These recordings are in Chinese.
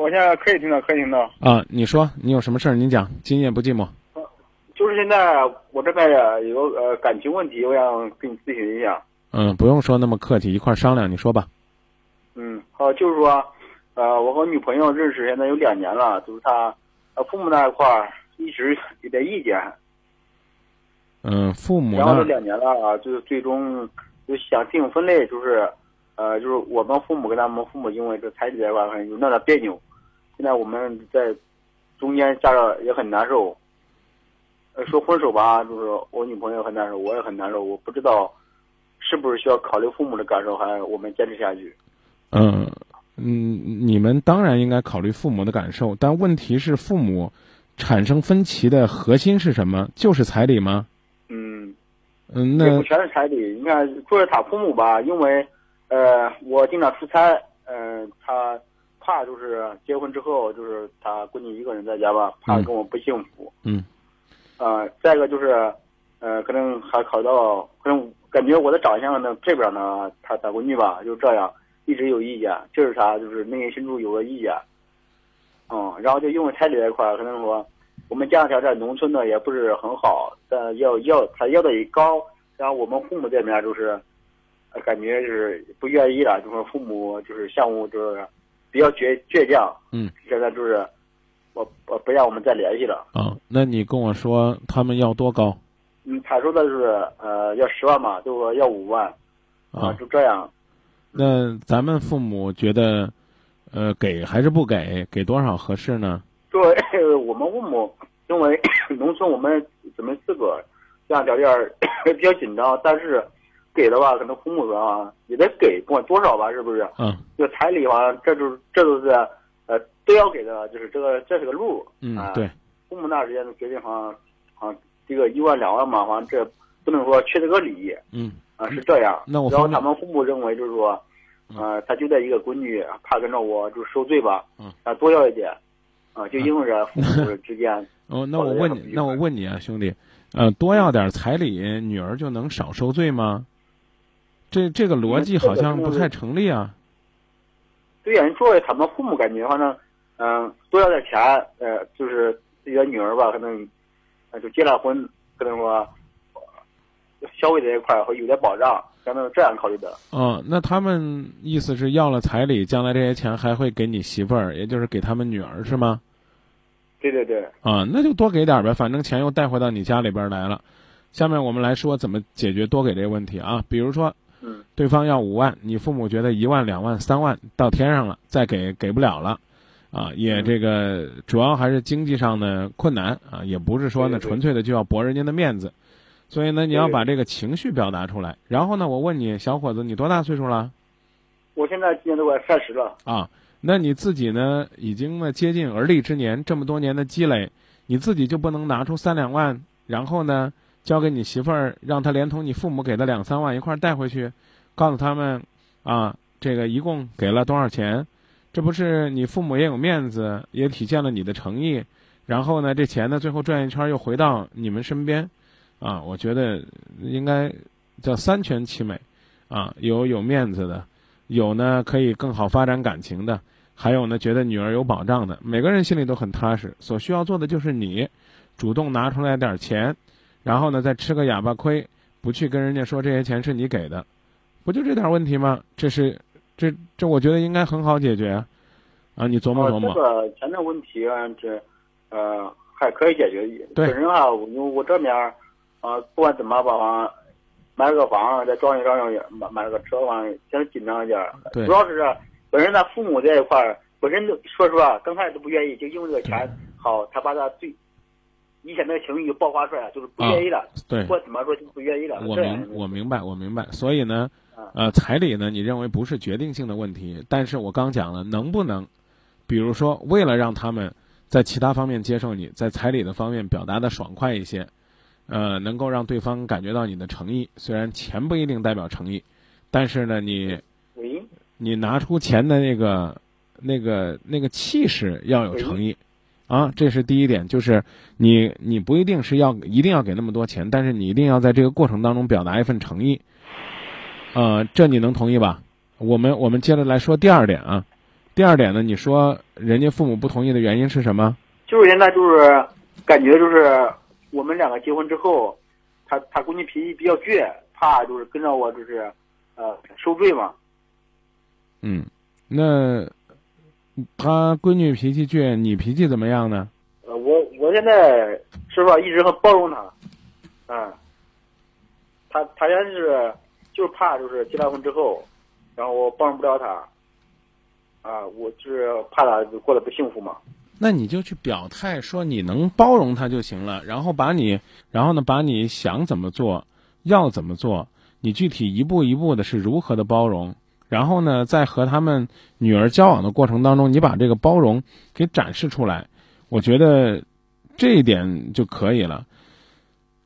我现在可以听到，可以听到。啊，你说你有什么事儿？你讲，今夜不寂寞。就是现在我这边有个呃感情问题，我想跟你咨询一下。嗯，不用说那么客气，一块儿商量。你说吧。嗯，好，就是说，呃，我和女朋友认识现在有两年了，就是她，呃，父母那一块儿一直有点意见。嗯，父母然后这两年了，就是最终就想进行分类，就是，呃，就是我们父母跟他们父母因为这彩礼这块儿有那点别扭。现在我们在中间夹着也很难受。呃，说分手吧，就是我女朋友很难受，我也很难受。我不知道是不是需要考虑父母的感受，还我们坚持下去。嗯嗯，你们当然应该考虑父母的感受，但问题是父母产生分歧的核心是什么？就是彩礼吗？嗯嗯，那不全是彩礼。你看，作为他父母吧，因为呃，我经常出差，嗯，他。怕就是结婚之后，就是他闺女一个人在家吧，怕跟我不幸福。嗯。啊，再一个就是，呃，可能还考虑到，可能感觉我的长相呢，这边呢，他他闺女吧，就这样，一直有意见，就是他就是内心深处有个意见。嗯，然后就因为彩礼这块，可能说我们家庭条件农村的也不是很好，但要要他要的也高，然后我们父母这边就是，感觉就是不愿意了，就说父母就是项目就是。比较倔倔强，嗯，现在就是我我不让我们再联系了。啊，那你跟我说他们要多高？嗯，他说的是呃要十万嘛，就说要五万，啊，就这样。那咱们父母觉得，呃，给还是不给？给多少合适呢？作为，我们父母因为 农村我们姊妹四个，家庭条件比较紧张，但是。给的话，可能父母说啊，也得给，不管多少吧，是不是？嗯。就彩礼话，这就这都是，呃，都要给的，就是这个，这是个路。嗯，对。父母那时间就决定，好像，好像这个一万两万嘛，好像这不能说缺这个礼。嗯。啊，是这样。那我。然后他们父母认为就是说，呃，他就带一个闺女，怕跟着我就受罪吧。嗯。啊，多要一点，啊，就因为这父母之间。哦，那我问你，那我问你啊，兄弟，呃，多要点彩礼，女儿就能少受罪吗？这这个逻辑好像不太成立啊。对呀，你作为他们父母，感觉反正，嗯，多要点钱，呃，就是自己的女儿吧，可能，就结了婚，可能说，消费这一块会有点保障，可能这样考虑的。哦，那他们意思是要了彩礼，将来这些钱还会给你媳妇儿，也就是给他们女儿，是吗？对对对。啊，那就多给点呗，反正钱又带回到你家里边来了。下面我们来说怎么解决多给这个问题啊，比如说。嗯，对方要五万，你父母觉得一万、两万、三万到天上了，再给给不了了，啊，也这个主要还是经济上的困难啊，也不是说呢纯粹的就要驳人家的面子，所以呢你要把这个情绪表达出来。然后呢，我问你，小伙子，你多大岁数了？我现在今年都快三十了。啊，那你自己呢，已经呢接近而立之年，这么多年的积累，你自己就不能拿出三两万，然后呢？交给你媳妇儿，让她连同你父母给的两三万一块儿带回去，告诉他们，啊，这个一共给了多少钱？这不是你父母也有面子，也体现了你的诚意。然后呢，这钱呢，最后转一圈又回到你们身边，啊，我觉得应该叫三全其美，啊，有有面子的，有呢可以更好发展感情的，还有呢觉得女儿有保障的，每个人心里都很踏实。所需要做的就是你，主动拿出来点钱。然后呢，再吃个哑巴亏，不去跟人家说这些钱是你给的，不就这点问题吗？这是，这这，我觉得应该很好解决，啊，你琢磨琢磨。这个钱的问题啊，这，呃，还可以解决。对。本身啊，我我这面啊，不管怎么吧，买了个房，再装修装修，买买了个车，完先紧张一点。对。主要是本身他父母这一块儿，本身都说实话，刚开始都不愿意，就因为这个钱好，他把他最。以前那个情绪就爆发出来了，就是不愿意了。对，或怎么说就不愿意了。我明我明白我明白，所以呢，呃，彩礼呢，你认为不是决定性的问题，但是我刚讲了，能不能，比如说为了让他们在其他方面接受你，在彩礼的方面表达的爽快一些，呃，能够让对方感觉到你的诚意。虽然钱不一定代表诚意，但是呢，你你拿出钱的那个那个那个气势要有诚意。啊，这是第一点，就是你你不一定是要一定要给那么多钱，但是你一定要在这个过程当中表达一份诚意。呃，这你能同意吧？我们我们接着来说第二点啊，第。二点呢，你说人家父母不同意的原因是什么？就是现在就是感觉就是我们两个结婚之后，他他闺女脾气比较倔，怕就是跟着我就是呃受罪嘛。嗯，那他闺女脾气倔，你脾气怎么样呢？呃，我我现在是吧，一直很包容他，嗯，他他现在是就是怕就是结了婚之后，然后我帮不了他，啊，我就是怕他过得不幸福嘛。那你就去表态说你能包容他就行了，然后把你，然后呢，把你想怎么做，要怎么做，你具体一步一步的是如何的包容，然后呢，在和他们女儿交往的过程当中，你把这个包容给展示出来，我觉得这一点就可以了。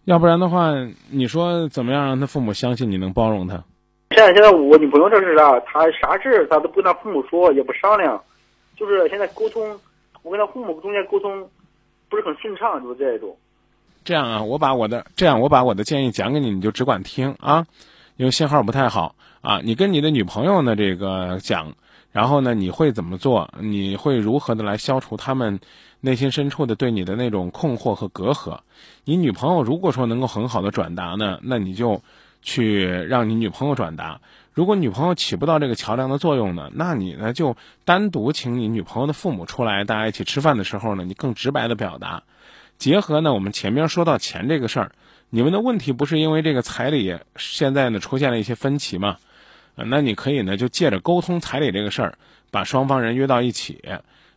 要不然的话，你说怎么样让他父母相信你能包容他？现在现在我女朋友这是啥？她啥事她都不跟她父母说，也不商量，就是现在沟通。我跟他父母中间沟通不是很顺畅，就是这种。这样啊，我把我的这样，我把我的建议讲给你，你就只管听啊，因为信号不太好啊。你跟你的女朋友呢这个讲，然后呢你会怎么做？你会如何的来消除他们内心深处的对你的那种困惑和隔阂？你女朋友如果说能够很好的转达呢，那你就去让你女朋友转达。如果女朋友起不到这个桥梁的作用呢，那你呢就单独请你女朋友的父母出来，大家一起吃饭的时候呢，你更直白的表达。结合呢，我们前面说到钱这个事儿，你们的问题不是因为这个彩礼现在呢出现了一些分歧吗？那你可以呢就借着沟通彩礼这个事儿，把双方人约到一起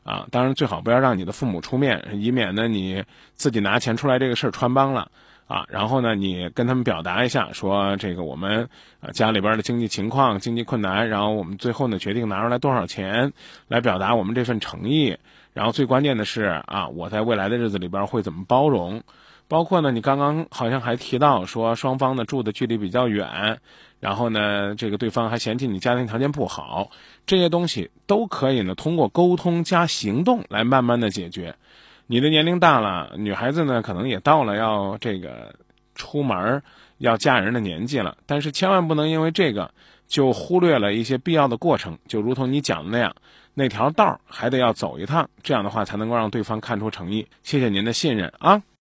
啊，当然最好不要让你的父母出面，以免呢你自己拿钱出来这个事儿穿帮了。啊，然后呢，你跟他们表达一下，说这个我们家里边的经济情况、经济困难，然后我们最后呢决定拿出来多少钱来表达我们这份诚意。然后最关键的是啊，我在未来的日子里边会怎么包容，包括呢，你刚刚好像还提到说双方呢住的距离比较远，然后呢这个对方还嫌弃你家庭条件不好，这些东西都可以呢通过沟通加行动来慢慢的解决。你的年龄大了，女孩子呢可能也到了要这个出门要嫁人的年纪了，但是千万不能因为这个就忽略了一些必要的过程，就如同你讲的那样，那条道还得要走一趟，这样的话才能够让对方看出诚意。谢谢您的信任啊。